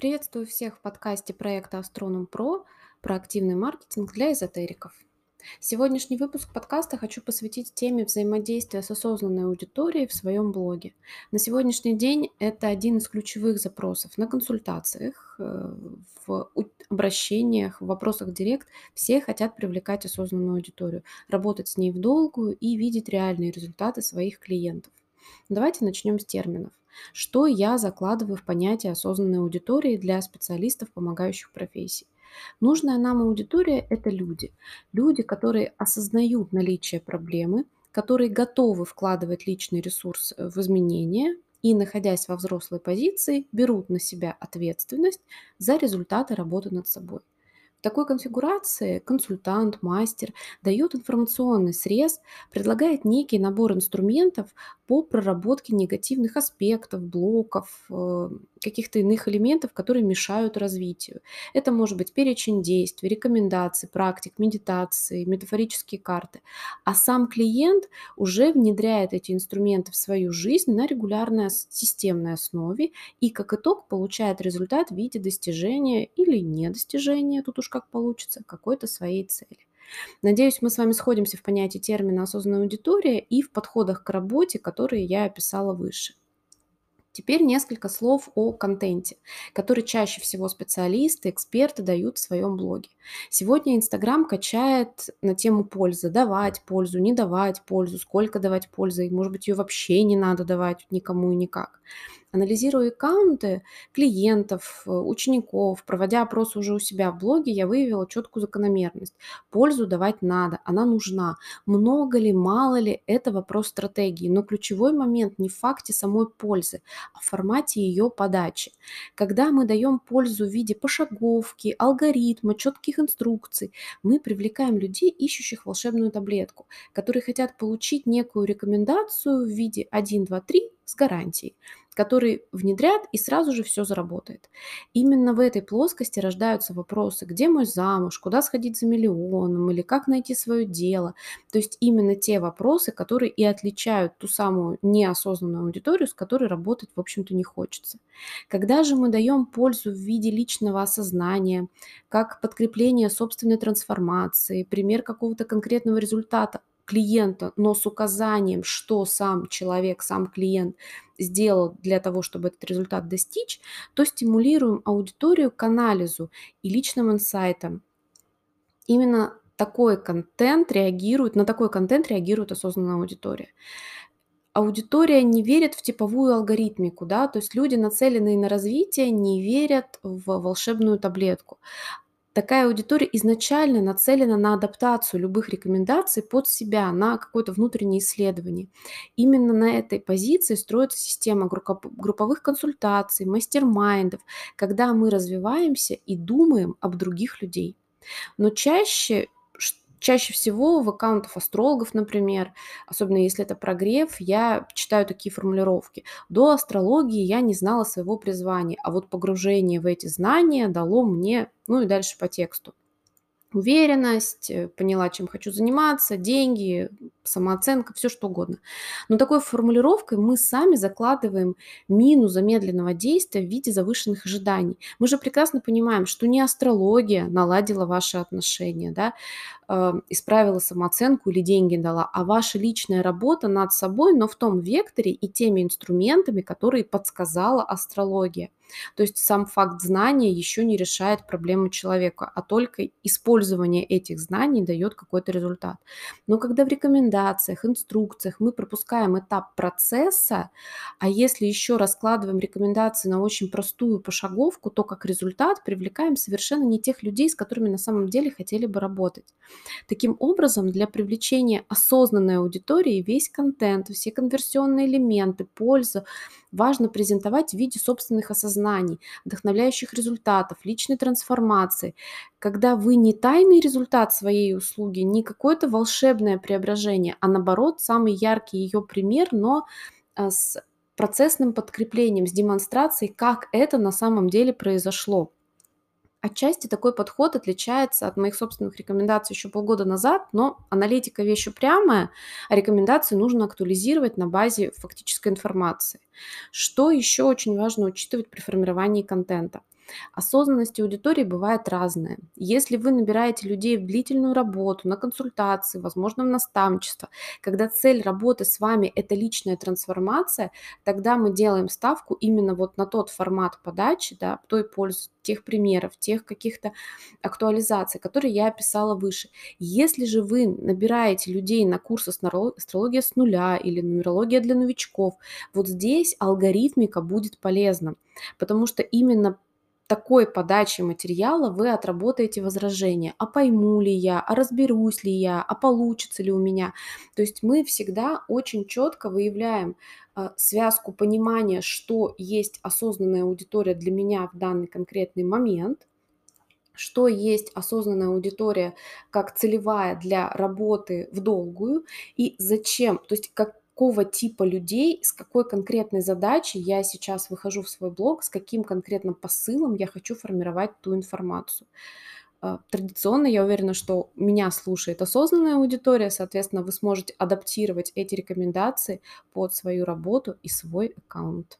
Приветствую всех в подкасте проекта Astronom Pro про активный маркетинг для эзотериков. Сегодняшний выпуск подкаста хочу посвятить теме взаимодействия с осознанной аудиторией в своем блоге. На сегодняшний день это один из ключевых запросов на консультациях, э, в обращениях, в вопросах директ. Все хотят привлекать осознанную аудиторию, работать с ней в долгую и видеть реальные результаты своих клиентов. Давайте начнем с терминов. Что я закладываю в понятие осознанной аудитории для специалистов, помогающих профессий? Нужная нам аудитория – это люди. Люди, которые осознают наличие проблемы, которые готовы вкладывать личный ресурс э, в изменения и, находясь во взрослой позиции, берут на себя ответственность за результаты работы над собой. В такой конфигурации консультант, мастер дает информационный срез, предлагает некий набор инструментов по проработке негативных аспектов, блоков, э, каких-то иных элементов, которые мешают развитию. Это может быть перечень действий, рекомендаций, практик, медитации, метафорические карты. А сам клиент уже внедряет эти инструменты в свою жизнь на регулярной системной основе и как итог получает результат в виде достижения или недостижения, тут уж как получится, какой-то своей цели. Надеюсь, мы с вами сходимся в понятии термина осознанная аудитория и в подходах к работе, которые я описала выше. Теперь несколько слов о контенте, который чаще всего специалисты, эксперты дают в своем блоге. Сегодня Инстаграм качает на тему пользы, давать пользу, не давать пользу, сколько давать пользы, может быть, ее вообще не надо давать никому и никак. Анализируя аккаунты клиентов, э, учеников, проводя опросы уже у себя в блоге, я выявила четкую закономерность. Пользу давать надо, она нужна. Много ли, мало ли, это вопрос стратегии. Но ключевой момент не в факте самой пользы, а в формате ее подачи. Когда мы даем пользу в виде пошаговки, алгоритма, четких инструкций, мы привлекаем людей, ищущих волшебную таблетку, которые хотят получить некую рекомендацию в виде 1, 2, 3 с гарантией который внедрят и сразу же все заработает. Именно в этой плоскости рождаются вопросы, где мой замуж, куда сходить за миллионом или как найти свое дело. То есть именно те вопросы, которые и отличают ту самую неосознанную аудиторию, с которой работать, в общем-то, не хочется. Когда же мы даем пользу в виде личного осознания, как подкрепление собственной трансформации, пример какого-то конкретного результата, клиента, но с указанием, что сам человек, сам клиент сделал для того, чтобы этот результат достичь, то стимулируем аудиторию к анализу и личным инсайтам. Именно такой контент реагирует, на такой контент реагирует осознанная аудитория. Аудитория не верит в типовую алгоритмику, да, то есть люди, нацеленные на развитие, не верят в волшебную таблетку такая аудитория изначально нацелена на адаптацию любых рекомендаций под себя, на какое-то внутреннее исследование. Именно на этой позиции строится система групповых консультаций, мастер-майндов, когда мы развиваемся и думаем об других людей. Но чаще Чаще всего в аккаунтах астрологов, например, особенно если это прогрев, я читаю такие формулировки. До астрологии я не знала своего призвания, а вот погружение в эти знания дало мне, ну и дальше по тексту уверенность, э, поняла, чем хочу заниматься, деньги, самооценка, все что угодно. Но такой формулировкой мы сами закладываем мину замедленного действия в виде завышенных ожиданий. Мы же прекрасно понимаем, что не астрология наладила ваши отношения, да, э, исправила самооценку или деньги дала, а ваша личная работа над собой, но в том векторе и теми инструментами, которые подсказала астрология. То есть сам факт знания еще не решает проблему человека, а только использование этих знаний дает какой-то результат. Но когда в рекомендациях, инструкциях мы пропускаем этап процесса, а если еще раскладываем рекомендации на очень простую пошаговку, то как результат привлекаем совершенно не тех людей, с которыми на самом деле хотели бы работать. Таким образом, для привлечения осознанной аудитории весь контент, все конверсионные элементы, польза важно презентовать в виде собственных осознаний, вдохновляющих результатов, личной трансформации, когда вы не тайный результат своей услуги, не какое-то волшебное преображение, а наоборот самый яркий ее пример, но а, с процессным подкреплением, с демонстрацией, как это на самом деле произошло. Отчасти такой подход отличается от моих собственных рекомендаций еще полгода назад, но аналитика вещь упрямая, а рекомендации нужно актуализировать на базе фактической информации. Что еще очень важно учитывать при формировании контента? Осознанность аудитории бывает разная. Если вы набираете людей в длительную работу, на консультации, возможно, в наставничество, когда цель работы с вами – это личная трансформация, тогда мы делаем ставку именно вот на тот формат подачи, да, той пользы, тех примеров, тех каких-то актуализаций, которые я описала выше. Если же вы набираете людей на курс астрология с нуля или нумерология для новичков, вот здесь алгоритмика будет полезна, потому что именно такой подачи материала вы отработаете возражения. А пойму ли я, а разберусь ли я, а получится ли у меня. То есть мы всегда очень четко выявляем э, связку понимания, что есть осознанная аудитория для меня в данный конкретный момент, что есть осознанная аудитория как целевая для работы в долгую и зачем, то есть как, какого типа людей, с какой конкретной задачей я сейчас выхожу в свой блог, с каким конкретным посылом я хочу формировать ту информацию. А, традиционно я уверена, что меня слушает осознанная аудитория, соответственно, вы сможете адаптировать эти рекомендации под свою работу и свой аккаунт.